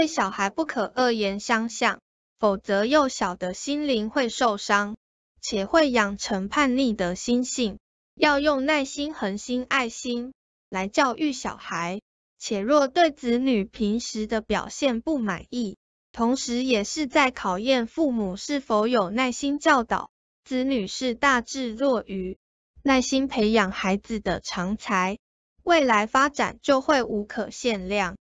对小孩不可恶言相向否则幼小的心灵会受伤且会养成叛逆的心性。要用耐心恒心爱心来教育小孩且若对子女平时的表现不满意同时也是在考验父母是否有耐心教导子女是大智若愚耐心培养孩子的常才未来发展就会无可限量。